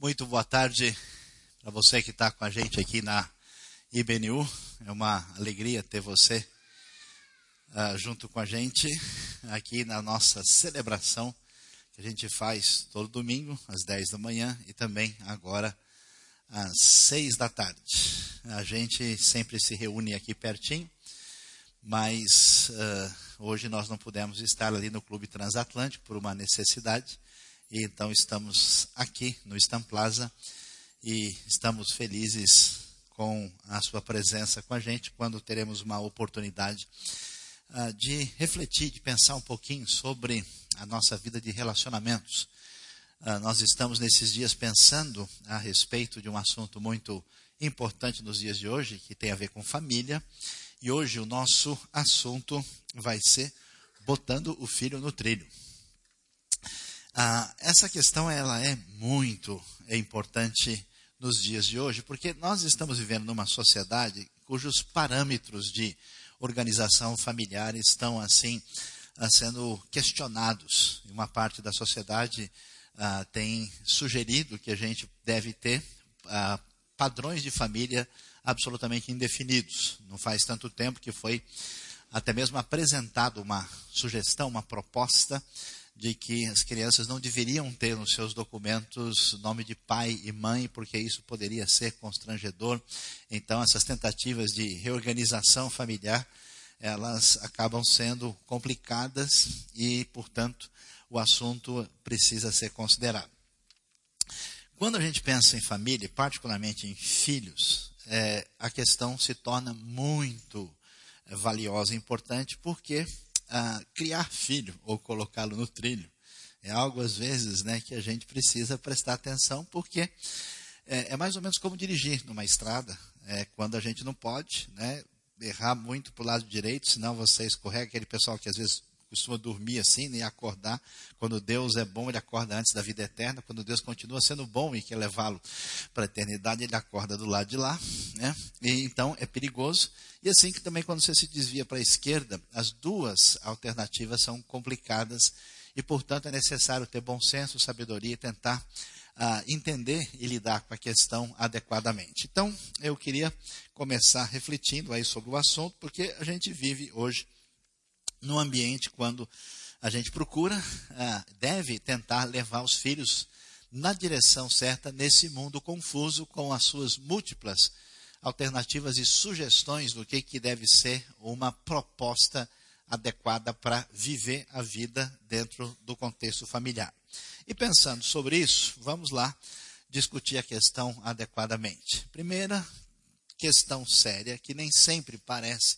Muito boa tarde para você que está com a gente aqui na IBNU. É uma alegria ter você uh, junto com a gente aqui na nossa celebração que a gente faz todo domingo às 10 da manhã e também agora às 6 da tarde. A gente sempre se reúne aqui pertinho, mas uh, hoje nós não pudemos estar ali no Clube Transatlântico por uma necessidade. E então estamos aqui no Stan Plaza e estamos felizes com a sua presença com a gente quando teremos uma oportunidade uh, de refletir, de pensar um pouquinho sobre a nossa vida de relacionamentos. Uh, nós estamos nesses dias pensando a respeito de um assunto muito importante nos dias de hoje, que tem a ver com família. E hoje o nosso assunto vai ser botando o filho no trilho. Ah, essa questão ela é muito importante nos dias de hoje, porque nós estamos vivendo numa sociedade cujos parâmetros de organização familiar estão assim ah, sendo questionados. Uma parte da sociedade ah, tem sugerido que a gente deve ter ah, padrões de família absolutamente indefinidos. Não faz tanto tempo que foi até mesmo apresentado uma sugestão, uma proposta de que as crianças não deveriam ter nos seus documentos nome de pai e mãe, porque isso poderia ser constrangedor. Então, essas tentativas de reorganização familiar, elas acabam sendo complicadas e, portanto, o assunto precisa ser considerado. Quando a gente pensa em família, particularmente em filhos, é, a questão se torna muito valiosa e importante, porque ah, criar filho ou colocá-lo no trilho. É algo, às vezes, né, que a gente precisa prestar atenção, porque é, é mais ou menos como dirigir numa estrada, é, quando a gente não pode né, errar muito para o lado direito, senão você escorrega aquele pessoal que às vezes costuma dormir assim né, e acordar. Quando Deus é bom, ele acorda antes da vida eterna. Quando Deus continua sendo bom e quer levá-lo para a eternidade, ele acorda do lado de lá. Né? E, então é perigoso. E assim que também quando você se desvia para a esquerda, as duas alternativas são complicadas e, portanto, é necessário ter bom senso, sabedoria e tentar uh, entender e lidar com a questão adequadamente. Então, eu queria começar refletindo aí sobre o assunto, porque a gente vive hoje no ambiente quando a gente procura, ah, deve tentar levar os filhos na direção certa nesse mundo confuso com as suas múltiplas alternativas e sugestões do que, que deve ser uma proposta adequada para viver a vida dentro do contexto familiar. E pensando sobre isso, vamos lá discutir a questão adequadamente. Primeira questão séria, que nem sempre parece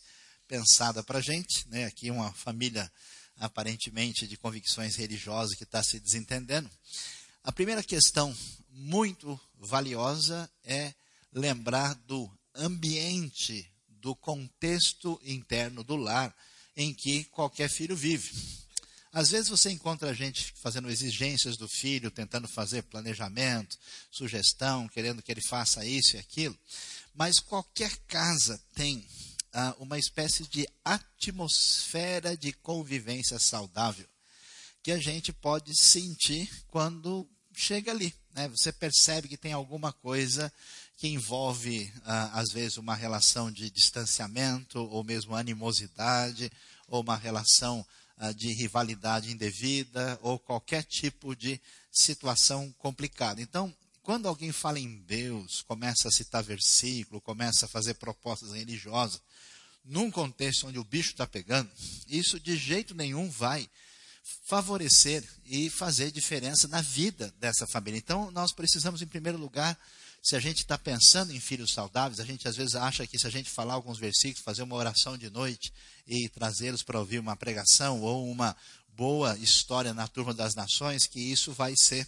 pensada para a gente, né? aqui uma família aparentemente de convicções religiosas que está se desentendendo. A primeira questão muito valiosa é lembrar do ambiente, do contexto interno do lar em que qualquer filho vive. Às vezes você encontra gente fazendo exigências do filho, tentando fazer planejamento, sugestão, querendo que ele faça isso e aquilo, mas qualquer casa tem ah, uma espécie de atmosfera de convivência saudável que a gente pode sentir quando chega ali. Né? Você percebe que tem alguma coisa que envolve, ah, às vezes, uma relação de distanciamento, ou mesmo animosidade, ou uma relação de rivalidade indevida, ou qualquer tipo de situação complicada. Então, quando alguém fala em Deus, começa a citar versículo, começa a fazer propostas religiosas, num contexto onde o bicho está pegando, isso de jeito nenhum vai favorecer e fazer diferença na vida dessa família. Então, nós precisamos, em primeiro lugar, se a gente está pensando em filhos saudáveis, a gente às vezes acha que se a gente falar alguns versículos, fazer uma oração de noite e trazê-los para ouvir uma pregação ou uma boa história na turma das nações, que isso vai ser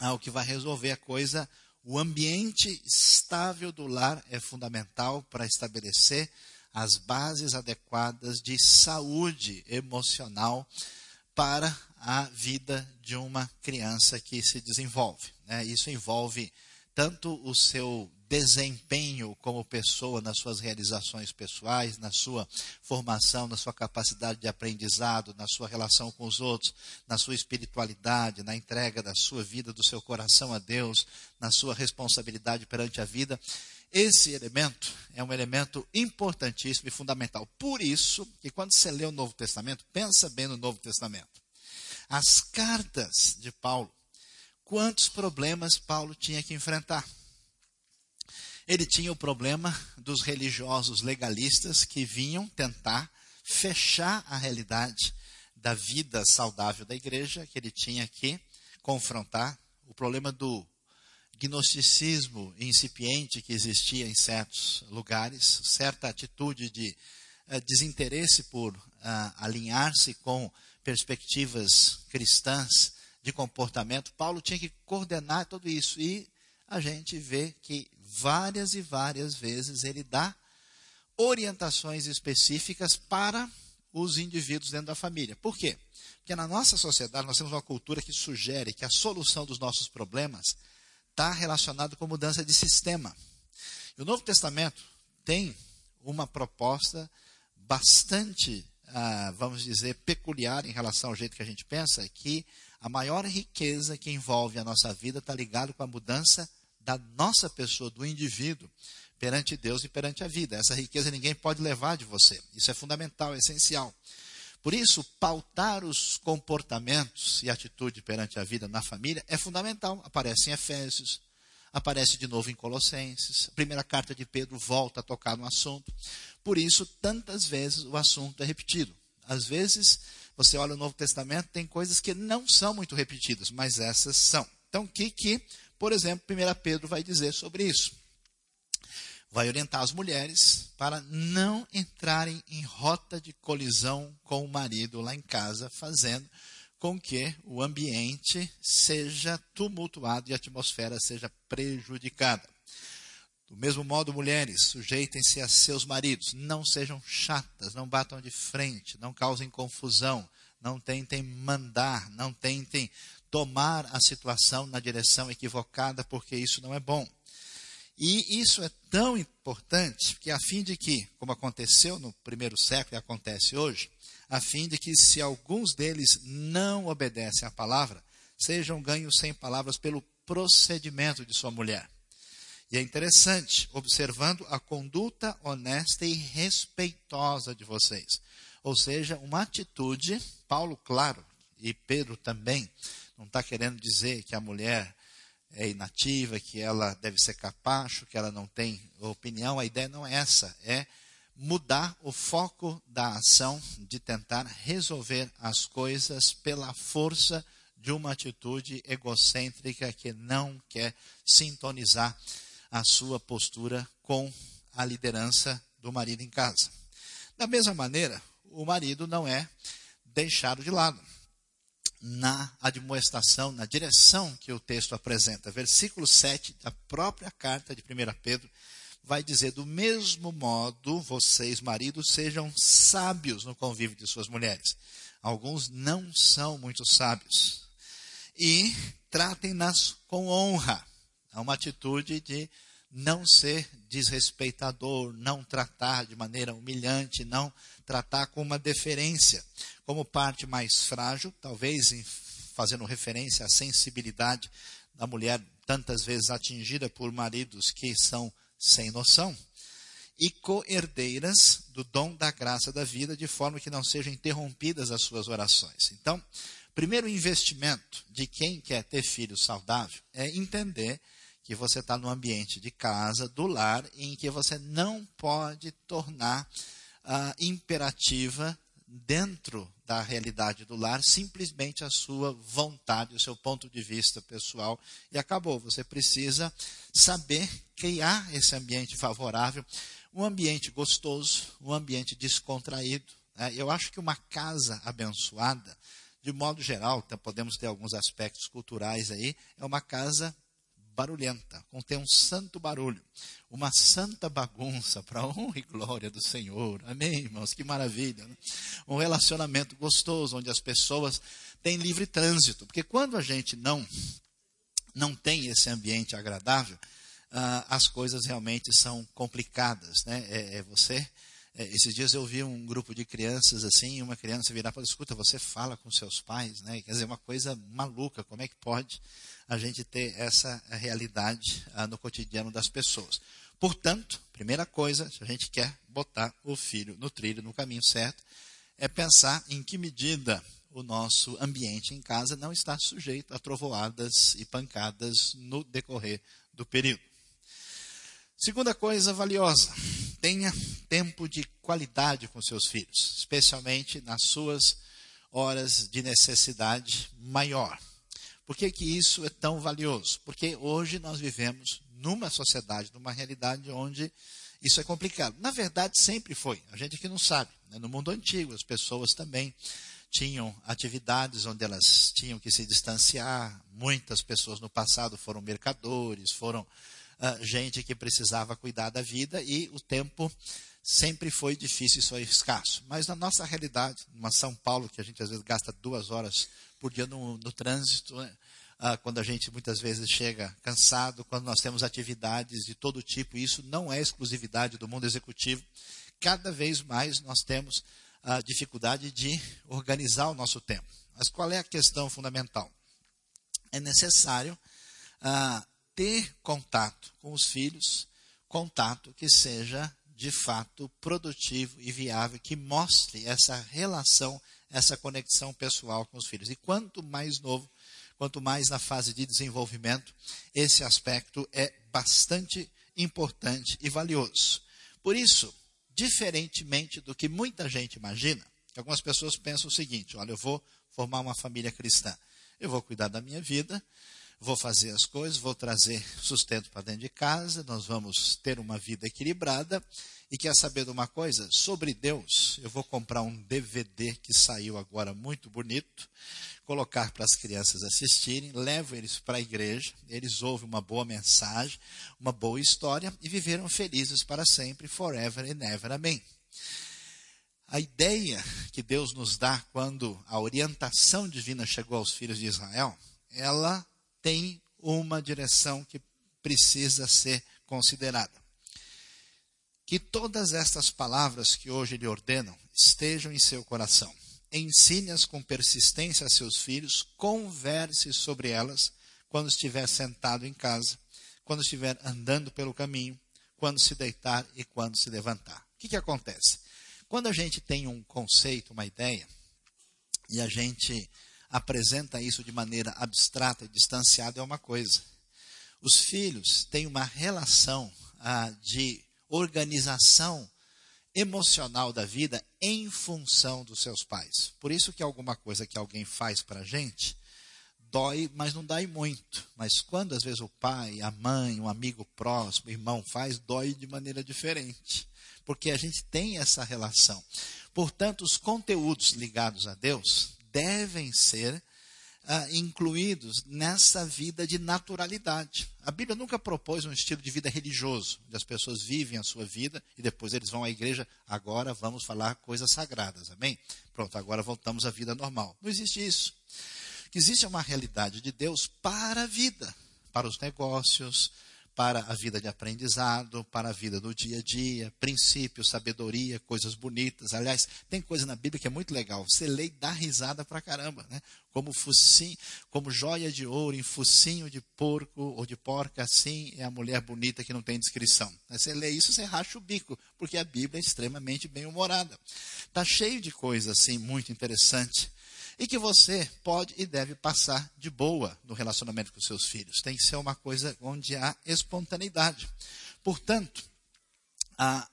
o que vai resolver a coisa. O ambiente estável do lar é fundamental para estabelecer as bases adequadas de saúde emocional para a vida de uma criança que se desenvolve. Né? Isso envolve tanto o seu desempenho como pessoa nas suas realizações pessoais, na sua formação, na sua capacidade de aprendizado, na sua relação com os outros, na sua espiritualidade, na entrega da sua vida, do seu coração a Deus, na sua responsabilidade perante a vida. Esse elemento é um elemento importantíssimo e fundamental. Por isso, que quando você lê o Novo Testamento, pensa bem no Novo Testamento. As cartas de Paulo, quantos problemas Paulo tinha que enfrentar? Ele tinha o problema dos religiosos legalistas que vinham tentar fechar a realidade da vida saudável da igreja, que ele tinha que confrontar, o problema do gnosticismo incipiente que existia em certos lugares, certa atitude de uh, desinteresse por uh, alinhar-se com perspectivas cristãs de comportamento. Paulo tinha que coordenar tudo isso e a gente vê que várias e várias vezes ele dá orientações específicas para os indivíduos dentro da família. Por quê? Porque na nossa sociedade nós temos uma cultura que sugere que a solução dos nossos problemas está relacionada com mudança de sistema. E o Novo Testamento tem uma proposta bastante, ah, vamos dizer, peculiar em relação ao jeito que a gente pensa, que a maior riqueza que envolve a nossa vida está ligada com a mudança da nossa pessoa, do indivíduo, perante Deus e perante a vida. Essa riqueza ninguém pode levar de você. Isso é fundamental, é essencial. Por isso, pautar os comportamentos e atitude perante a vida na família é fundamental. Aparece em Efésios, aparece de novo em Colossenses. A primeira carta de Pedro volta a tocar no assunto. Por isso, tantas vezes o assunto é repetido. Às vezes, você olha o Novo Testamento, tem coisas que não são muito repetidas, mas essas são. Então, o que, que por exemplo, 1 Pedro vai dizer sobre isso. Vai orientar as mulheres para não entrarem em rota de colisão com o marido lá em casa, fazendo com que o ambiente seja tumultuado e a atmosfera seja prejudicada. Do mesmo modo, mulheres, sujeitem-se a seus maridos, não sejam chatas, não batam de frente, não causem confusão, não tentem mandar, não tentem tomar a situação na direção equivocada, porque isso não é bom. E isso é tão importante que, a fim de que, como aconteceu no primeiro século e acontece hoje, a fim de que, se alguns deles não obedecem à palavra, sejam ganhos sem palavras pelo procedimento de sua mulher. E é interessante, observando a conduta honesta e respeitosa de vocês. Ou seja, uma atitude, Paulo, claro, e Pedro também, não está querendo dizer que a mulher é inativa, que ela deve ser capacho, que ela não tem opinião. A ideia não é essa, é mudar o foco da ação de tentar resolver as coisas pela força de uma atitude egocêntrica que não quer sintonizar a sua postura com a liderança do marido em casa. Da mesma maneira, o marido não é deixado de lado na admoestação, na direção que o texto apresenta. Versículo 7 da própria carta de 1 Pedro vai dizer: Do mesmo modo, vocês, maridos, sejam sábios no convívio de suas mulheres. Alguns não são muito sábios. E tratem-nas com honra. É uma atitude de não ser desrespeitador, não tratar de maneira humilhante, não tratar com uma deferência. Como parte mais frágil, talvez fazendo referência à sensibilidade da mulher tantas vezes atingida por maridos que são sem noção, e co-herdeiras do dom da graça da vida, de forma que não sejam interrompidas as suas orações. Então, primeiro investimento de quem quer ter filho saudável é entender que você está no ambiente de casa, do lar, em que você não pode tornar uh, imperativa dentro da realidade do lar simplesmente a sua vontade, o seu ponto de vista pessoal e acabou. Você precisa saber criar esse ambiente favorável, um ambiente gostoso, um ambiente descontraído. Né? Eu acho que uma casa abençoada, de modo geral, então podemos ter alguns aspectos culturais aí, é uma casa barulhenta, contém um santo barulho, uma santa bagunça para a honra e glória do Senhor. Amém, irmãos? Que maravilha. Né? Um relacionamento gostoso, onde as pessoas têm livre trânsito. Porque quando a gente não, não tem esse ambiente agradável, uh, as coisas realmente são complicadas, né? É, é você esses dias eu vi um grupo de crianças assim, uma criança virar falar, escuta, você fala com seus pais, né? Quer dizer, uma coisa maluca, como é que pode a gente ter essa realidade ah, no cotidiano das pessoas? Portanto, primeira coisa, se a gente quer botar o filho no trilho, no caminho certo, é pensar em que medida o nosso ambiente em casa não está sujeito a trovoadas e pancadas no decorrer do período. Segunda coisa valiosa, tenha tempo de qualidade com seus filhos, especialmente nas suas horas de necessidade maior. Por que, que isso é tão valioso? Porque hoje nós vivemos numa sociedade, numa realidade onde isso é complicado. Na verdade, sempre foi. A gente aqui não sabe. Né? No mundo antigo, as pessoas também tinham atividades onde elas tinham que se distanciar. Muitas pessoas no passado foram mercadores, foram uh, gente que precisava cuidar da vida e o tempo sempre foi difícil e foi escasso. Mas na nossa realidade, numa São Paulo, que a gente às vezes gasta duas horas por dia no, no trânsito, né? ah, quando a gente muitas vezes chega cansado, quando nós temos atividades de todo tipo, e isso não é exclusividade do mundo executivo, cada vez mais nós temos a dificuldade de organizar o nosso tempo. Mas qual é a questão fundamental? É necessário ah, ter contato com os filhos, contato que seja de fato produtivo e viável, que mostre essa relação, essa conexão pessoal com os filhos. E quanto mais novo, quanto mais na fase de desenvolvimento, esse aspecto é bastante importante e valioso. Por isso, diferentemente do que muita gente imagina, algumas pessoas pensam o seguinte: olha, eu vou formar uma família cristã, eu vou cuidar da minha vida, vou fazer as coisas, vou trazer sustento para dentro de casa, nós vamos ter uma vida equilibrada. E quer saber de uma coisa? Sobre Deus, eu vou comprar um DVD que saiu agora muito bonito, colocar para as crianças assistirem, levo eles para a igreja, eles ouvem uma boa mensagem, uma boa história e viveram felizes para sempre, forever and ever. Amém. A ideia que Deus nos dá quando a orientação divina chegou aos filhos de Israel, ela tem uma direção que precisa ser considerada. Que todas estas palavras que hoje lhe ordenam estejam em seu coração. Ensine-as com persistência a seus filhos, converse sobre elas quando estiver sentado em casa, quando estiver andando pelo caminho, quando se deitar e quando se levantar. O que, que acontece? Quando a gente tem um conceito, uma ideia, e a gente apresenta isso de maneira abstrata e distanciada é uma coisa. Os filhos têm uma relação ah, de organização emocional da vida em função dos seus pais. Por isso que alguma coisa que alguém faz para a gente dói, mas não dói muito. Mas quando às vezes o pai, a mãe, um amigo próximo, irmão faz, dói de maneira diferente. Porque a gente tem essa relação. Portanto, os conteúdos ligados a Deus devem ser ah, incluídos nessa vida de naturalidade. A Bíblia nunca propôs um estilo de vida religioso, onde as pessoas vivem a sua vida e depois eles vão à igreja, agora vamos falar coisas sagradas, amém? Pronto, agora voltamos à vida normal. Não existe isso. Existe uma realidade de Deus para a vida, para os negócios, para a vida de aprendizado, para a vida do dia a dia, princípios, sabedoria, coisas bonitas. Aliás, tem coisa na Bíblia que é muito legal. Você lê e dá risada pra caramba, né? Como focinho, como joia de ouro em focinho de porco ou de porca, assim é a mulher bonita que não tem descrição. Você lê isso, você racha o bico, porque a Bíblia é extremamente bem humorada. Tá cheio de coisas assim muito interessante e que você pode e deve passar de boa no relacionamento com seus filhos. Tem que ser uma coisa onde há espontaneidade. Portanto,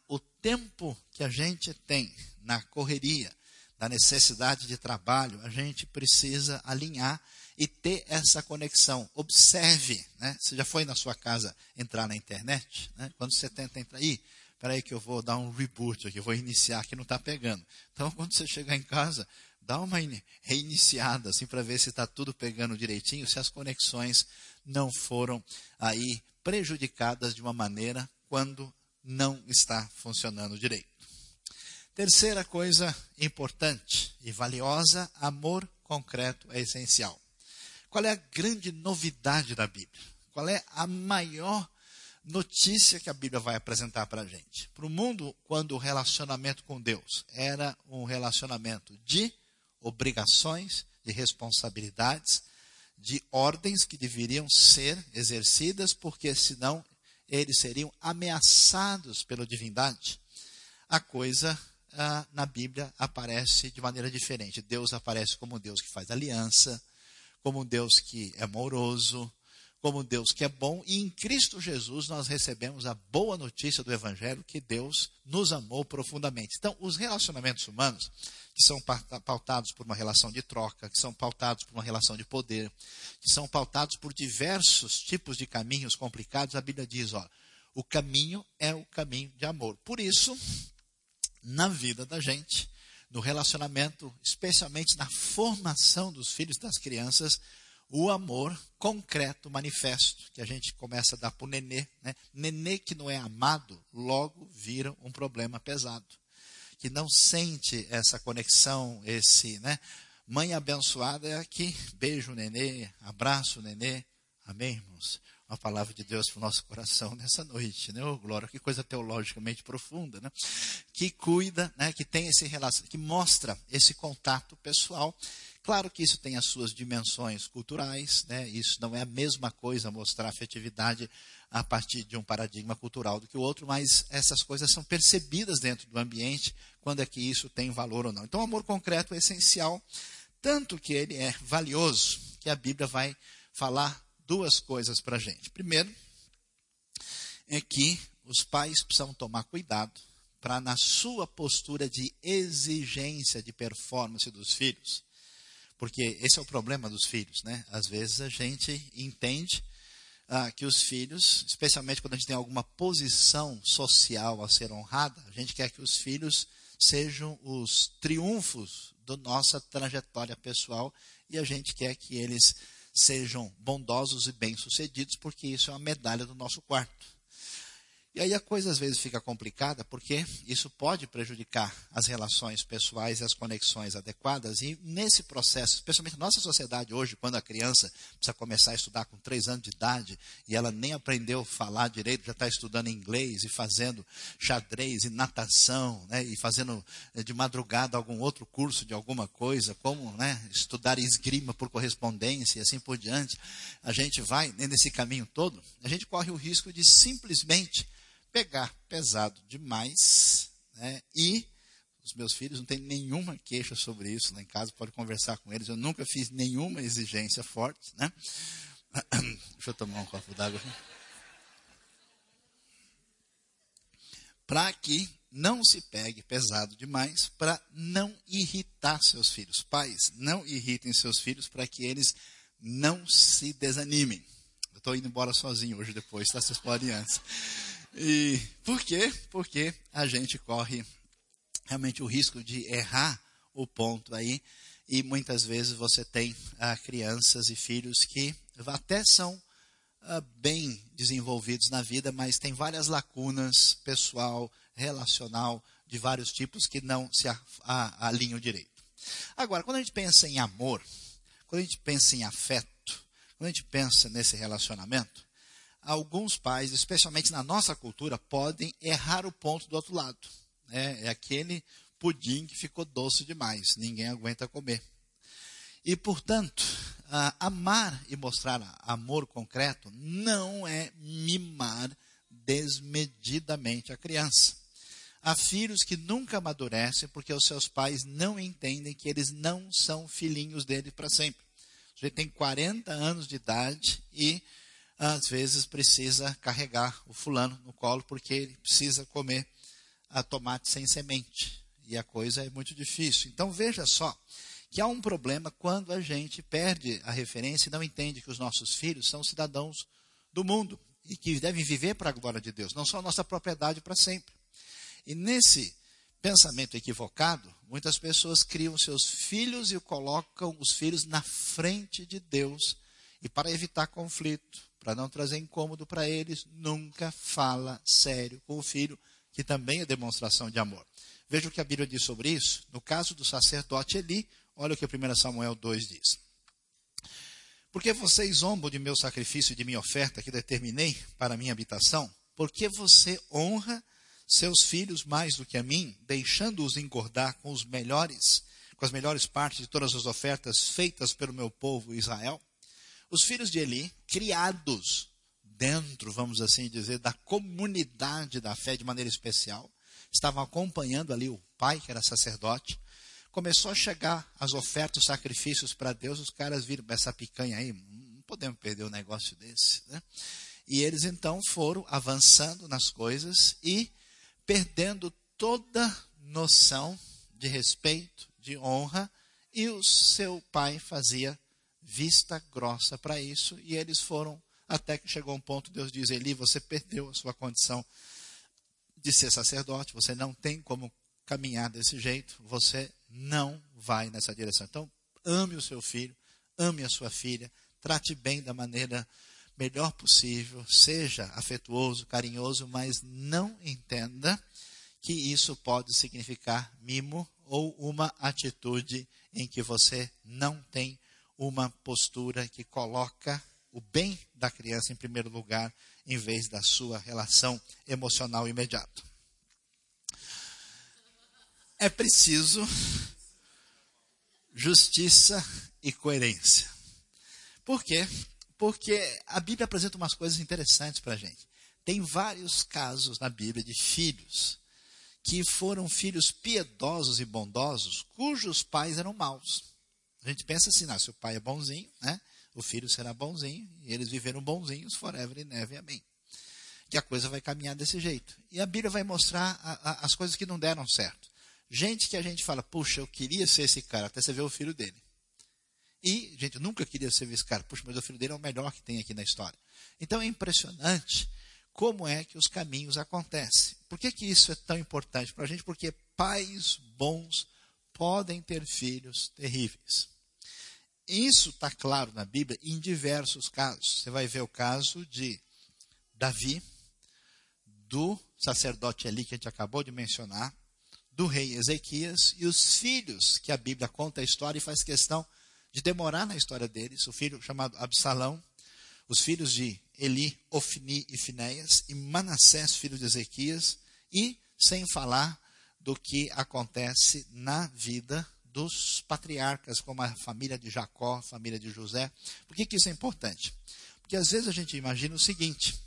o tempo que a gente tem na correria, da necessidade de trabalho, a gente precisa alinhar e ter essa conexão. Observe, né? Você já foi na sua casa entrar na internet? Né? Quando você tenta entrar, aí, peraí que eu vou dar um reboot aqui, vou iniciar que não está pegando. Então, quando você chegar em casa, dá uma reiniciada assim para ver se está tudo pegando direitinho, se as conexões não foram aí prejudicadas de uma maneira quando não está funcionando direito. Terceira coisa importante e valiosa, amor concreto é essencial. Qual é a grande novidade da Bíblia? Qual é a maior notícia que a Bíblia vai apresentar para a gente. Para o mundo, quando o relacionamento com Deus era um relacionamento de obrigações, de responsabilidades, de ordens que deveriam ser exercidas, porque senão eles seriam ameaçados pela divindade. A coisa ah, na Bíblia aparece de maneira diferente. Deus aparece como um Deus que faz aliança, como um Deus que é amoroso, como um Deus que é bom, e em Cristo Jesus nós recebemos a boa notícia do Evangelho que Deus nos amou profundamente. Então, os relacionamentos humanos, que são pautados por uma relação de troca, que são pautados por uma relação de poder, que são pautados por diversos tipos de caminhos complicados, a Bíblia diz: ó, o caminho é o caminho de amor. Por isso, na vida da gente, no relacionamento, especialmente na formação dos filhos das crianças, o amor concreto, manifesto, que a gente começa a dar para o nenê. Né? Nenê que não é amado, logo vira um problema pesado. Que não sente essa conexão, esse, né? Mãe abençoada é aqui, beijo nenê, abraço nenê. Amém, irmãos? Uma palavra de Deus para o nosso coração nessa noite, né? Oh, glória, que coisa teologicamente profunda, né? Que cuida, né? Que tem esse relação, que mostra esse contato pessoal Claro que isso tem as suas dimensões culturais, né? isso não é a mesma coisa mostrar afetividade a partir de um paradigma cultural do que o outro, mas essas coisas são percebidas dentro do ambiente quando é que isso tem valor ou não. Então, o amor concreto é essencial, tanto que ele é valioso, que a Bíblia vai falar duas coisas para a gente. Primeiro, é que os pais precisam tomar cuidado para, na sua postura de exigência de performance dos filhos, porque esse é o problema dos filhos, né? Às vezes a gente entende ah, que os filhos, especialmente quando a gente tem alguma posição social a ser honrada, a gente quer que os filhos sejam os triunfos da nossa trajetória pessoal e a gente quer que eles sejam bondosos e bem-sucedidos, porque isso é uma medalha do nosso quarto. E aí a coisa às vezes fica complicada porque isso pode prejudicar as relações pessoais e as conexões adequadas. E nesse processo, especialmente na nossa sociedade hoje, quando a criança precisa começar a estudar com três anos de idade e ela nem aprendeu a falar direito, já está estudando inglês e fazendo xadrez e natação, né, e fazendo eh, de madrugada algum outro curso de alguma coisa, como né, estudar esgrima por correspondência e assim por diante, a gente vai nesse caminho todo, a gente corre o risco de simplesmente pegar pesado demais, né? E os meus filhos não têm nenhuma queixa sobre isso lá em casa, pode conversar com eles. Eu nunca fiz nenhuma exigência forte, né? Deixa eu tomar um copo d'água. Para que não se pegue pesado demais, para não irritar seus filhos. Pais, não irritem seus filhos para que eles não se desanimem. Eu estou indo embora sozinho hoje depois, tá? Vocês podem antes. E por quê? Porque a gente corre realmente o risco de errar o ponto aí. E muitas vezes você tem ah, crianças e filhos que até são ah, bem desenvolvidos na vida, mas tem várias lacunas pessoal, relacional, de vários tipos que não se alinham direito. Agora, quando a gente pensa em amor, quando a gente pensa em afeto, quando a gente pensa nesse relacionamento, alguns pais, especialmente na nossa cultura, podem errar o ponto do outro lado. É, é aquele pudim que ficou doce demais, ninguém aguenta comer. E, portanto, amar e mostrar amor concreto não é mimar desmedidamente a criança. Há filhos que nunca amadurecem porque os seus pais não entendem que eles não são filhinhos dele para sempre. Ele tem 40 anos de idade e às vezes precisa carregar o fulano no colo porque ele precisa comer a tomate sem semente. E a coisa é muito difícil. Então veja só que há um problema quando a gente perde a referência e não entende que os nossos filhos são cidadãos do mundo e que devem viver para a glória de Deus, não só a nossa propriedade para sempre. E nesse pensamento equivocado, muitas pessoas criam seus filhos e colocam os filhos na frente de Deus. E para evitar conflito, para não trazer incômodo para eles, nunca fala sério com o filho, que também é demonstração de amor. Veja o que a Bíblia diz sobre isso. No caso do sacerdote Eli, olha o que 1 Samuel 2 diz. Porque vocês zombam de meu sacrifício e de minha oferta que determinei para minha habitação? Porque você honra seus filhos mais do que a mim, deixando-os engordar com os melhores, com as melhores partes de todas as ofertas feitas pelo meu povo Israel? Os filhos de Eli, criados dentro, vamos assim dizer, da comunidade da fé de maneira especial, estavam acompanhando ali o pai, que era sacerdote, começou a chegar as ofertas, os sacrifícios para Deus, os caras viram essa picanha aí, não podemos perder um negócio desse, né? E eles então foram avançando nas coisas e perdendo toda noção de respeito, de honra, e o seu pai fazia vista grossa para isso, e eles foram até que chegou um ponto, Deus diz: Eli, você perdeu a sua condição de ser sacerdote, você não tem como caminhar desse jeito, você não vai nessa direção. Então, ame o seu filho, ame a sua filha, trate bem da maneira melhor possível, seja afetuoso, carinhoso, mas não entenda que isso pode significar mimo ou uma atitude em que você não tem uma postura que coloca o bem da criança em primeiro lugar, em vez da sua relação emocional imediata. É preciso justiça e coerência. Por quê? Porque a Bíblia apresenta umas coisas interessantes para a gente. Tem vários casos na Bíblia de filhos que foram filhos piedosos e bondosos, cujos pais eram maus. A gente pensa assim, se o pai é bonzinho, né? o filho será bonzinho, e eles viveram bonzinhos forever and ever, amém. Que a coisa vai caminhar desse jeito. E a Bíblia vai mostrar a, a, as coisas que não deram certo. Gente que a gente fala, puxa, eu queria ser esse cara, até você ver o filho dele. E, gente, eu nunca queria ser esse cara, puxa, mas o filho dele é o melhor que tem aqui na história. Então é impressionante como é que os caminhos acontecem. Por que, que isso é tão importante para a gente? Porque pais bons podem ter filhos terríveis. Isso está claro na Bíblia em diversos casos. Você vai ver o caso de Davi, do sacerdote Eli, que a gente acabou de mencionar, do rei Ezequias e os filhos, que a Bíblia conta a história e faz questão de demorar na história deles. O filho chamado Absalão, os filhos de Eli, Ofni e Finéias, e Manassés, filho de Ezequias, e sem falar do que acontece na vida dos patriarcas, como a família de Jacó, a família de José. Por que, que isso é importante? Porque às vezes a gente imagina o seguinte: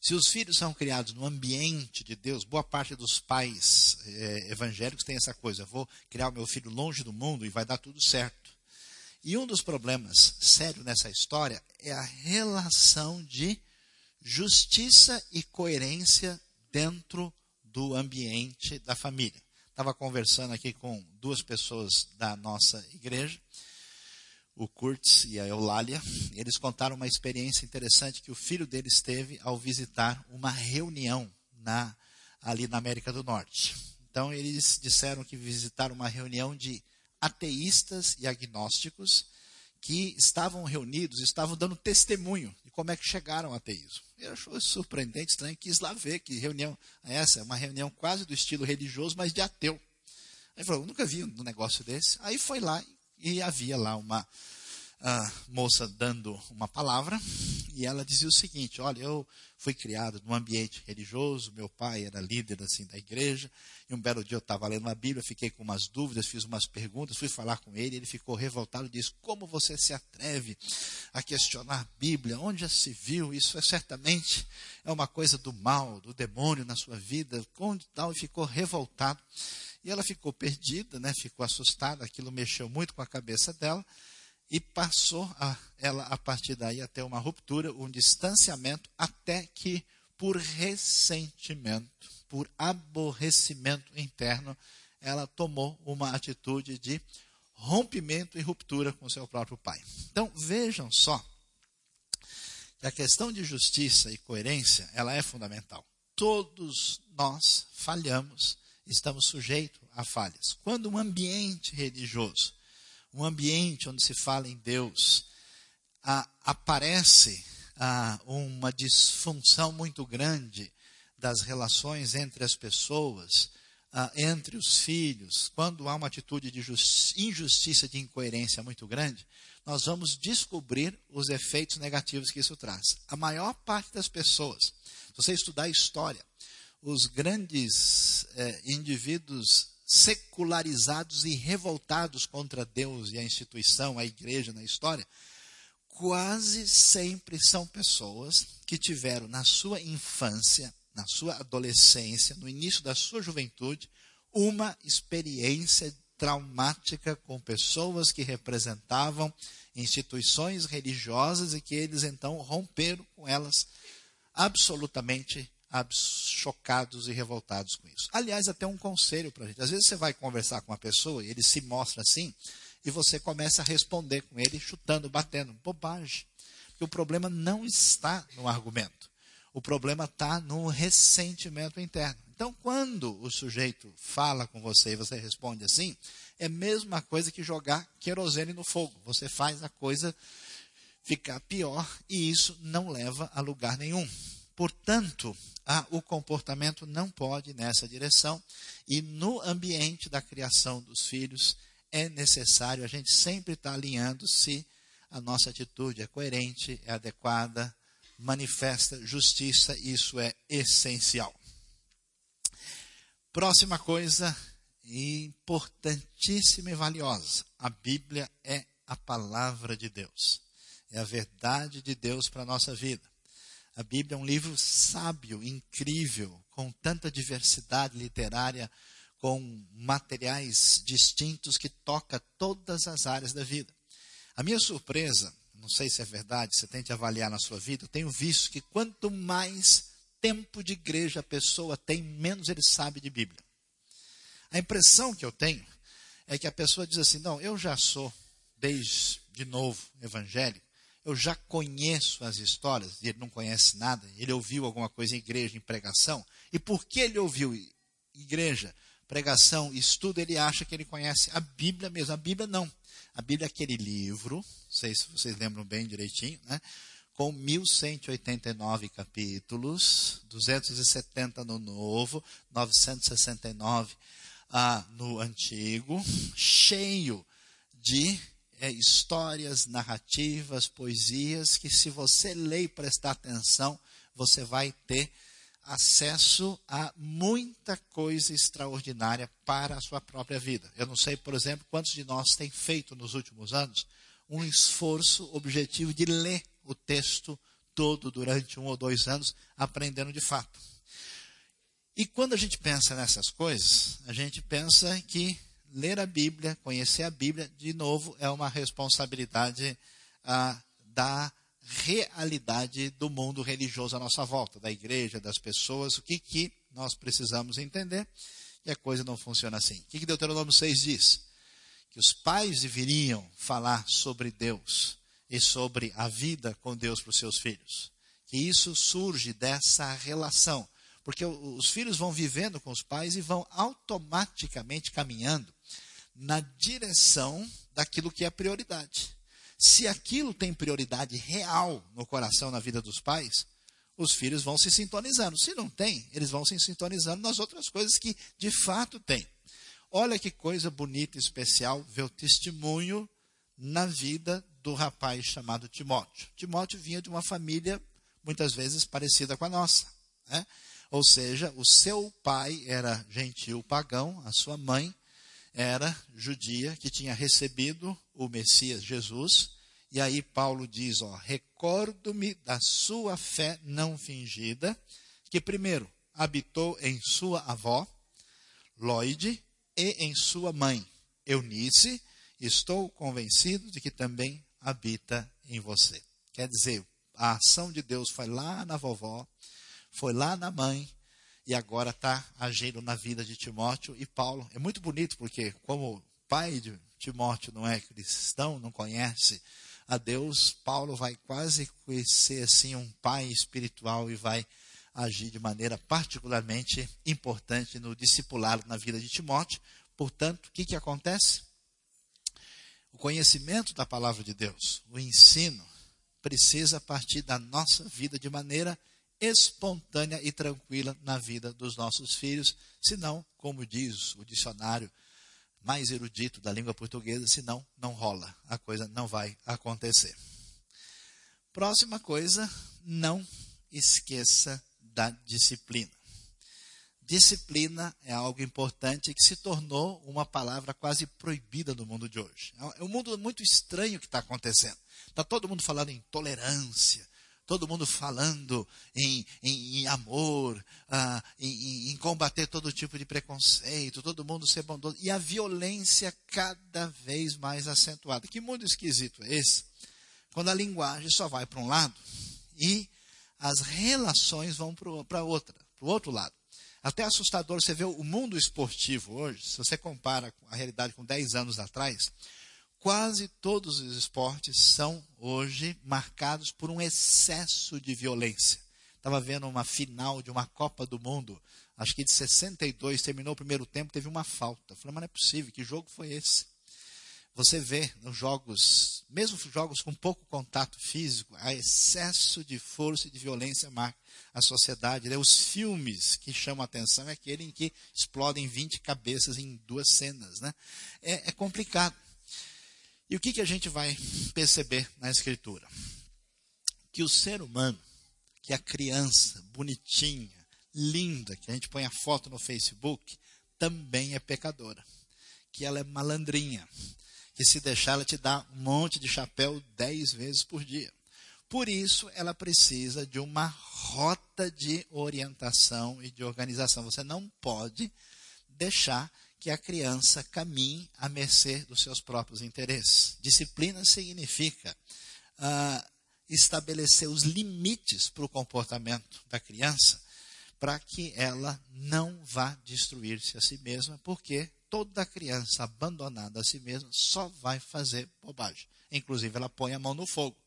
se os filhos são criados no ambiente de Deus, boa parte dos pais é, evangélicos tem essa coisa: vou criar o meu filho longe do mundo e vai dar tudo certo. E um dos problemas sérios nessa história é a relação de justiça e coerência dentro do ambiente da família. Estava conversando aqui com duas pessoas da nossa igreja, o Kurtz e a Eulália. Eles contaram uma experiência interessante que o filho deles teve ao visitar uma reunião na, ali na América do Norte. Então, eles disseram que visitaram uma reunião de ateístas e agnósticos que estavam reunidos, estavam dando testemunho de como é que chegaram ao ateísmo. Ele achou surpreendente, estranho, quis lá ver que reunião é essa, é uma reunião quase do estilo religioso, mas de ateu. Ele falou, nunca vi um negócio desse. Aí foi lá e havia lá uma a moça dando uma palavra e ela dizia o seguinte: Olha, eu fui criado num ambiente religioso, meu pai era líder assim da igreja, e um belo dia eu estava lendo a Bíblia, fiquei com umas dúvidas, fiz umas perguntas, fui falar com ele, ele ficou revoltado e disse: Como você se atreve a questionar a Bíblia? Onde já se viu? Isso é certamente é uma coisa do mal, do demônio na sua vida, onde tal, e ficou revoltado. E ela ficou perdida, né? ficou assustada, aquilo mexeu muito com a cabeça dela e passou a, ela a partir daí até uma ruptura, um distanciamento, até que por ressentimento, por aborrecimento interno, ela tomou uma atitude de rompimento e ruptura com seu próprio pai. Então vejam só que a questão de justiça e coerência ela é fundamental. Todos nós falhamos, estamos sujeitos a falhas. Quando um ambiente religioso um ambiente onde se fala em Deus, ah, aparece ah, uma disfunção muito grande das relações entre as pessoas, ah, entre os filhos, quando há uma atitude de injustiça, de incoerência muito grande, nós vamos descobrir os efeitos negativos que isso traz. A maior parte das pessoas, se você estudar a história, os grandes eh, indivíduos secularizados e revoltados contra Deus e a instituição, a igreja na história, quase sempre são pessoas que tiveram na sua infância, na sua adolescência, no início da sua juventude, uma experiência traumática com pessoas que representavam instituições religiosas e que eles então romperam com elas absolutamente chocados e revoltados com isso. Aliás, até um conselho para a gente. Às vezes você vai conversar com uma pessoa e ele se mostra assim, e você começa a responder com ele, chutando, batendo. Bobagem. Porque o problema não está no argumento. O problema está no ressentimento interno. Então, quando o sujeito fala com você e você responde assim, é a mesma coisa que jogar querosene no fogo. Você faz a coisa ficar pior e isso não leva a lugar nenhum. Portanto, o comportamento não pode ir nessa direção e no ambiente da criação dos filhos é necessário a gente sempre estar alinhando se a nossa atitude é coerente, é adequada, manifesta justiça, isso é essencial. Próxima coisa importantíssima e valiosa: a Bíblia é a palavra de Deus, é a verdade de Deus para a nossa vida. A Bíblia é um livro sábio, incrível, com tanta diversidade literária, com materiais distintos que toca todas as áreas da vida. A minha surpresa, não sei se é verdade, você tente avaliar na sua vida, eu tenho visto que quanto mais tempo de igreja a pessoa tem, menos ele sabe de Bíblia. A impressão que eu tenho é que a pessoa diz assim: não, eu já sou, desde de novo, evangélico, eu já conheço as histórias, e ele não conhece nada, ele ouviu alguma coisa em igreja, em pregação, e porque ele ouviu igreja, pregação, estudo, ele acha que ele conhece a Bíblia mesmo. A Bíblia não. A Bíblia é aquele livro, não sei se vocês lembram bem direitinho, né? com 1189 capítulos, 270 no Novo, 969 ah, no Antigo, cheio de é, histórias, narrativas, poesias, que se você ler e prestar atenção, você vai ter acesso a muita coisa extraordinária para a sua própria vida. Eu não sei, por exemplo, quantos de nós têm feito nos últimos anos um esforço objetivo de ler o texto todo durante um ou dois anos, aprendendo de fato. E quando a gente pensa nessas coisas, a gente pensa que ler a Bíblia, conhecer a Bíblia, de novo, é uma responsabilidade ah, da realidade do mundo religioso à nossa volta, da igreja, das pessoas, o que, que nós precisamos entender. E a coisa não funciona assim. O que, que Deuteronômio 6 diz? Que os pais deveriam falar sobre Deus e sobre a vida com Deus para os seus filhos. Que isso surge dessa relação. Porque os filhos vão vivendo com os pais e vão automaticamente caminhando na direção daquilo que é prioridade. Se aquilo tem prioridade real no coração, na vida dos pais, os filhos vão se sintonizando. Se não tem, eles vão se sintonizando nas outras coisas que de fato tem. Olha que coisa bonita e especial ver o testemunho na vida do rapaz chamado Timóteo. Timóteo vinha de uma família muitas vezes parecida com a nossa. Né? Ou seja, o seu pai era gentil pagão, a sua mãe era judia que tinha recebido o Messias Jesus. E aí Paulo diz, ó, recordo-me da sua fé não fingida, que primeiro habitou em sua avó, Lloyd, e em sua mãe, Eunice, estou convencido de que também habita em você. Quer dizer, a ação de Deus foi lá na vovó, foi lá na mãe, e agora está agindo na vida de Timóteo e Paulo. É muito bonito porque, como o pai de Timóteo não é cristão, não conhece a Deus, Paulo vai quase ser assim um pai espiritual e vai agir de maneira particularmente importante no discipulado na vida de Timóteo. Portanto, o que, que acontece? O conhecimento da palavra de Deus, o ensino, precisa partir da nossa vida de maneira espontânea e tranquila na vida dos nossos filhos, senão, como diz o dicionário mais erudito da língua portuguesa, senão não rola, a coisa não vai acontecer. Próxima coisa, não esqueça da disciplina. Disciplina é algo importante que se tornou uma palavra quase proibida no mundo de hoje. É um mundo muito estranho que está acontecendo. Está todo mundo falando em tolerância, todo mundo falando em, em, em amor, ah, em, em, combater todo tipo de preconceito, todo mundo ser bondoso. E a violência cada vez mais acentuada. Que mundo esquisito é esse? Quando a linguagem só vai para um lado e as relações vão para outra, para o outro lado. Até assustador você vê o mundo esportivo hoje, se você compara a realidade com 10 anos atrás, quase todos os esportes são hoje marcados por um excesso de violência. Estava vendo uma final de uma Copa do Mundo, acho que de 62, terminou o primeiro tempo, teve uma falta. falei, mas não é possível, que jogo foi esse? Você vê nos jogos, mesmo jogos com pouco contato físico, há excesso de força e de violência marca a sociedade. Né? Os filmes que chamam a atenção é aquele em que explodem 20 cabeças em duas cenas. Né? É, é complicado. E o que, que a gente vai perceber na Escritura? Que o ser humano, que a criança bonitinha, linda, que a gente põe a foto no Facebook, também é pecadora. Que ela é malandrinha. Que se deixar, ela te dá um monte de chapéu dez vezes por dia. Por isso, ela precisa de uma rota de orientação e de organização. Você não pode deixar que a criança caminhe à mercê dos seus próprios interesses. Disciplina significa ah, estabelecer os limites para o comportamento da criança para que ela não vá destruir-se a si mesma, porque toda criança abandonada a si mesma só vai fazer bobagem. Inclusive, ela põe a mão no fogo.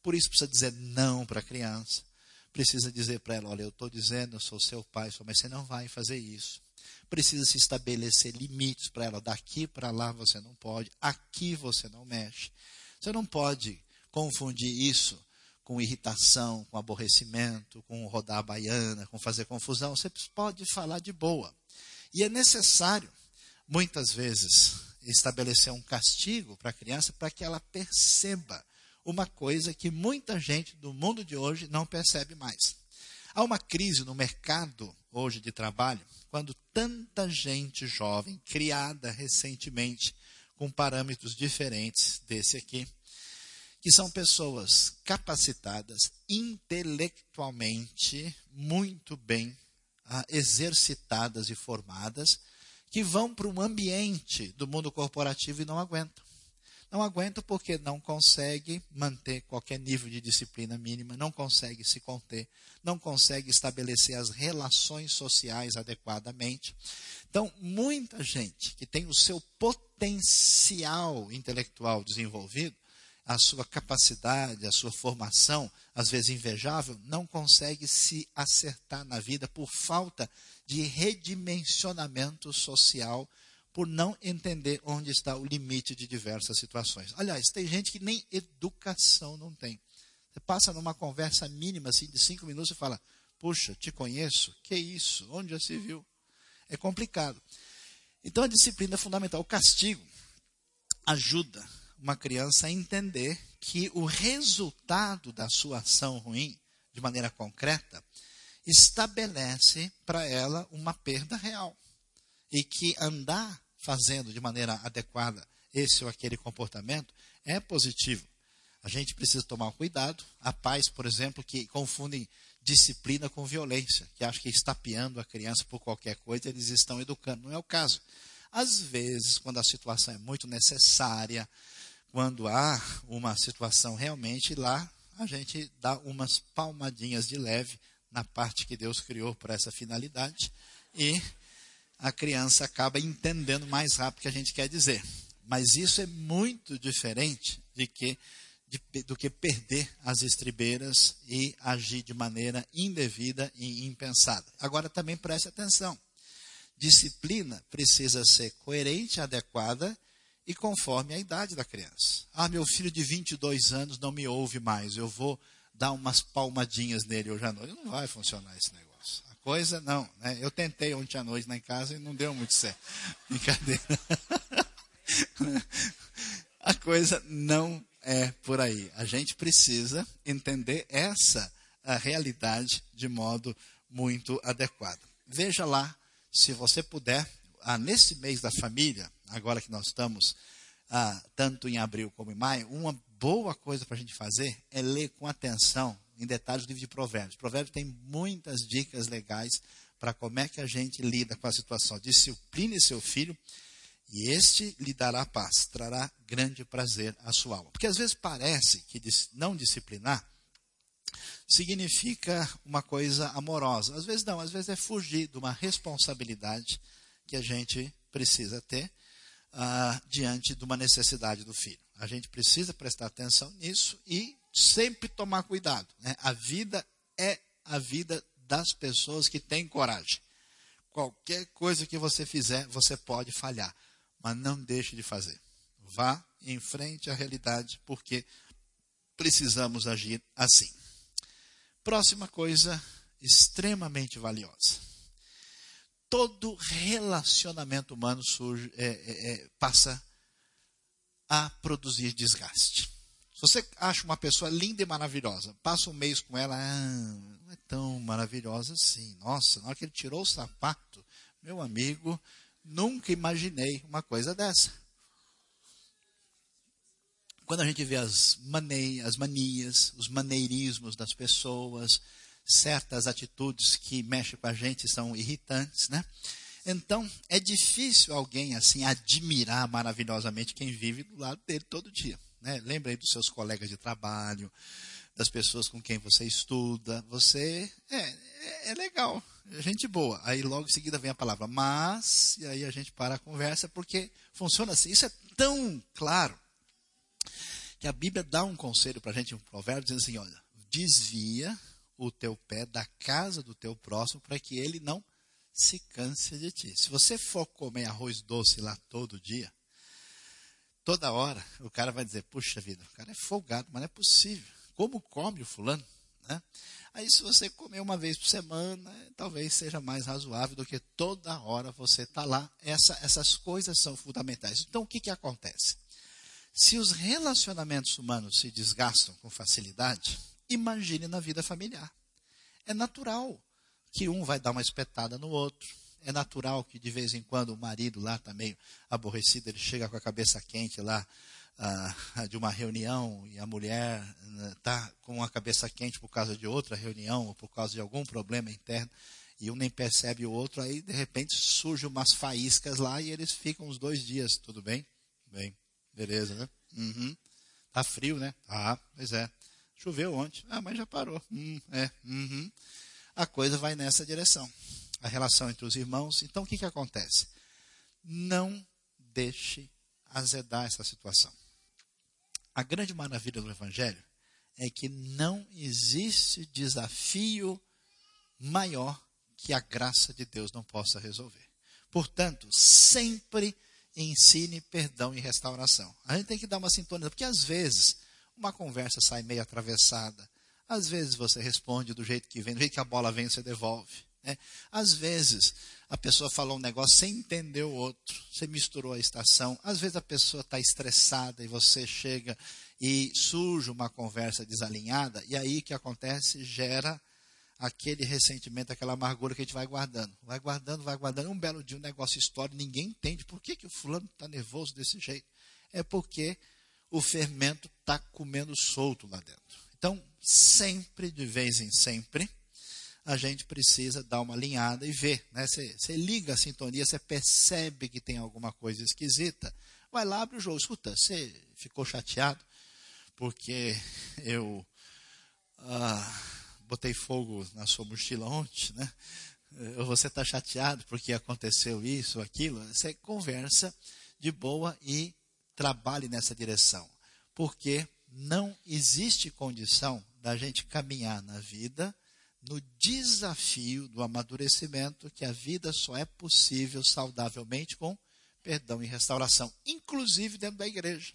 Por isso, precisa dizer não para a criança. Precisa dizer para ela: olha, eu estou dizendo, eu sou seu pai, mas você não vai fazer isso precisa se estabelecer limites para ela. Daqui para lá você não pode, aqui você não mexe. Você não pode confundir isso com irritação, com aborrecimento, com rodar a baiana, com fazer confusão. Você pode falar de boa. E é necessário, muitas vezes, estabelecer um castigo para a criança para que ela perceba uma coisa que muita gente do mundo de hoje não percebe mais. Há uma crise no mercado hoje de trabalho, quando tanta gente jovem, criada recentemente com parâmetros diferentes desse aqui, que são pessoas capacitadas intelectualmente, muito bem ah, exercitadas e formadas, que vão para um ambiente do mundo corporativo e não aguentam. Não aguenta porque não consegue manter qualquer nível de disciplina mínima, não consegue se conter, não consegue estabelecer as relações sociais adequadamente. Então, muita gente que tem o seu potencial intelectual desenvolvido, a sua capacidade, a sua formação, às vezes invejável, não consegue se acertar na vida por falta de redimensionamento social por não entender onde está o limite de diversas situações. Aliás, tem gente que nem educação não tem. Você passa numa conversa mínima assim, de cinco minutos e fala: Puxa, te conheço? Que isso? Onde já se viu? É complicado. Então a disciplina é fundamental. O castigo ajuda uma criança a entender que o resultado da sua ação ruim, de maneira concreta, estabelece para ela uma perda real. E que andar fazendo de maneira adequada esse ou aquele comportamento, é positivo. A gente precisa tomar cuidado. Há pais, por exemplo, que confundem disciplina com violência, que acham que estapeando a criança por qualquer coisa eles estão educando. Não é o caso. Às vezes, quando a situação é muito necessária, quando há uma situação realmente lá, a gente dá umas palmadinhas de leve na parte que Deus criou para essa finalidade e a criança acaba entendendo mais rápido o que a gente quer dizer. Mas isso é muito diferente de que, de, do que perder as estribeiras e agir de maneira indevida e impensada. Agora também preste atenção. Disciplina precisa ser coerente, adequada e conforme a idade da criança. Ah, meu filho de 22 anos não me ouve mais, eu vou dar umas palmadinhas nele hoje à noite. Não vai funcionar esse negócio. Coisa, não. Né? Eu tentei ontem à noite lá em casa e não deu muito certo. Brincadeira. A coisa não é por aí. A gente precisa entender essa realidade de modo muito adequado. Veja lá, se você puder, ah, nesse mês da família, agora que nós estamos ah, tanto em abril como em maio, uma boa coisa para a gente fazer é ler com atenção em detalhes o livro de Provérbios. Provérbios tem muitas dicas legais para como é que a gente lida com a situação. Discipline seu filho e este lhe dará paz, trará grande prazer à sua alma. Porque às vezes parece que não disciplinar significa uma coisa amorosa. Às vezes não, às vezes é fugir de uma responsabilidade que a gente precisa ter uh, diante de uma necessidade do filho. A gente precisa prestar atenção nisso e sempre tomar cuidado. Né? A vida é a vida das pessoas que têm coragem. Qualquer coisa que você fizer, você pode falhar, mas não deixe de fazer. Vá em frente à realidade, porque precisamos agir assim. Próxima coisa extremamente valiosa. Todo relacionamento humano surge, é, é, é, passa a produzir desgaste. Se você acha uma pessoa linda e maravilhosa, passa um mês com ela, ah, não é tão maravilhosa assim. Nossa, na hora que ele tirou o sapato, meu amigo, nunca imaginei uma coisa dessa quando a gente vê as, as manias, os maneirismos das pessoas, certas atitudes que mexem com a gente são irritantes, né? Então, é difícil alguém assim admirar maravilhosamente quem vive do lado dele todo dia. Né? Lembra aí dos seus colegas de trabalho, das pessoas com quem você estuda. Você é, é, é legal, é gente boa. Aí logo em seguida vem a palavra mas, e aí a gente para a conversa, porque funciona assim. Isso é tão claro que a Bíblia dá um conselho para a gente, um provérbio, dizendo assim: olha, desvia o teu pé da casa do teu próximo para que ele não se canse de ti. Se você for comer arroz doce lá todo dia, toda hora, o cara vai dizer: puxa vida, o cara é folgado, mas não é possível. Como come o fulano? Né? Aí, se você comer uma vez por semana, talvez seja mais razoável do que toda hora você estar tá lá. Essa, essas coisas são fundamentais. Então, o que, que acontece? Se os relacionamentos humanos se desgastam com facilidade, imagine na vida familiar. É natural que um vai dar uma espetada no outro. É natural que de vez em quando o marido lá está meio aborrecido, ele chega com a cabeça quente lá ah, de uma reunião e a mulher está né, com a cabeça quente por causa de outra reunião ou por causa de algum problema interno e um nem percebe o outro, aí de repente surgem umas faíscas lá e eles ficam uns dois dias, tudo bem? Bem. Beleza, né? Uhum. Tá frio, né? Ah, pois é. Choveu ontem. Ah, mas já parou. Hum, é. Uhum. A coisa vai nessa direção. A relação entre os irmãos. Então, o que, que acontece? Não deixe azedar essa situação. A grande maravilha do Evangelho é que não existe desafio maior que a graça de Deus não possa resolver. Portanto, sempre ensine perdão e restauração. A gente tem que dar uma sintonia, porque às vezes uma conversa sai meio atravessada, às vezes você responde do jeito que vem, do jeito que a bola vem, você devolve. Né? Às vezes a pessoa falou um negócio sem entender o outro, você misturou a estação. Às vezes a pessoa está estressada e você chega e surge uma conversa desalinhada, e aí o que acontece? Gera aquele ressentimento, aquela amargura que a gente vai guardando. Vai guardando, vai guardando. Um belo dia um negócio histórico, ninguém entende. Por que, que o fulano está nervoso desse jeito? É porque o fermento está comendo solto lá dentro. Então, sempre, de vez em sempre, a gente precisa dar uma alinhada e ver. Né? Você, liga a sintonia, você percebe que tem alguma coisa esquisita. Vai lá, abre o jogo. Escuta, você ficou chateado porque eu... Ah, botei fogo na sua mochila ontem, né? Ou você está chateado porque aconteceu isso, aquilo. Você conversa de boa e trabalhe nessa direção. Porque não existe condição da gente caminhar na vida no desafio do amadurecimento, que a vida só é possível saudavelmente com perdão e restauração, inclusive dentro da igreja.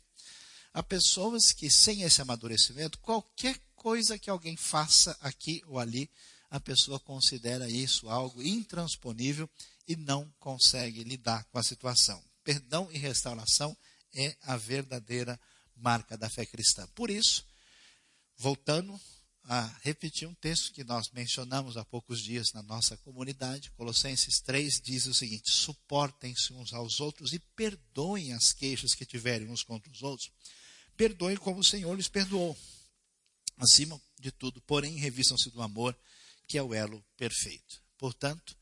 Há pessoas que, sem esse amadurecimento, qualquer coisa que alguém faça aqui ou ali, a pessoa considera isso algo intransponível e não consegue lidar com a situação. Perdão e restauração é a verdadeira marca da fé cristã. Por isso, voltando a repetir um texto que nós mencionamos há poucos dias na nossa comunidade, Colossenses 3 diz o seguinte: suportem-se uns aos outros e perdoem as queixas que tiverem uns contra os outros. Perdoem como o Senhor lhes perdoou. Acima de tudo, porém, revistam-se do amor, que é o elo perfeito. Portanto,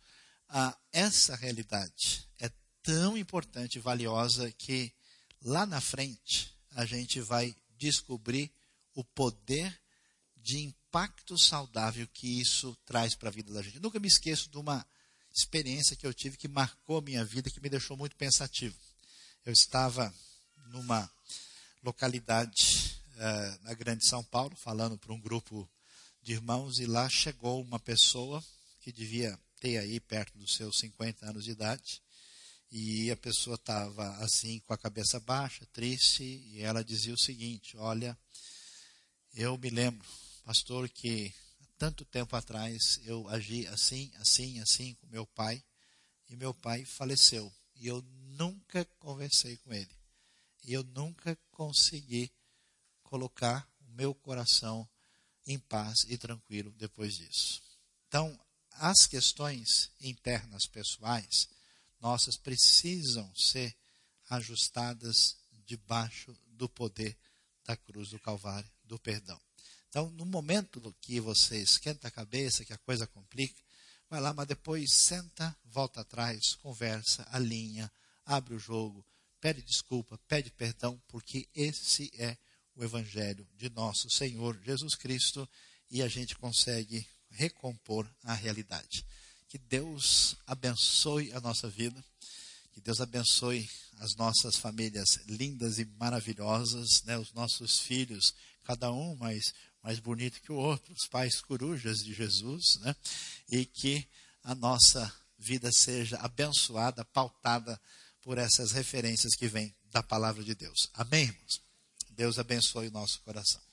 essa realidade é tão importante e valiosa que lá na frente a gente vai descobrir o poder de impacto saudável que isso traz para a vida da gente. Eu nunca me esqueço de uma experiência que eu tive que marcou a minha vida, que me deixou muito pensativo. Eu estava numa localidade uh, na Grande São Paulo, falando para um grupo de irmãos, e lá chegou uma pessoa que devia ter aí perto dos seus 50 anos de idade, e a pessoa estava assim, com a cabeça baixa, triste, e ela dizia o seguinte: Olha, eu me lembro pastor, que tanto tempo atrás eu agi assim, assim, assim com meu pai, e meu pai faleceu. E eu nunca conversei com ele. E eu nunca consegui colocar o meu coração em paz e tranquilo depois disso. Então, as questões internas pessoais nossas precisam ser ajustadas debaixo do poder da cruz do Calvário, do perdão. Então, no momento que você esquenta a cabeça, que a coisa complica, vai lá, mas depois senta, volta atrás, conversa, alinha, abre o jogo, pede desculpa, pede perdão, porque esse é o Evangelho de nosso Senhor Jesus Cristo e a gente consegue recompor a realidade. Que Deus abençoe a nossa vida, que Deus abençoe as nossas famílias lindas e maravilhosas, né, os nossos filhos, cada um mais mais bonito que o outro, os pais corujas de Jesus, né? E que a nossa vida seja abençoada, pautada por essas referências que vêm da palavra de Deus. Amém, irmãos? Deus abençoe o nosso coração.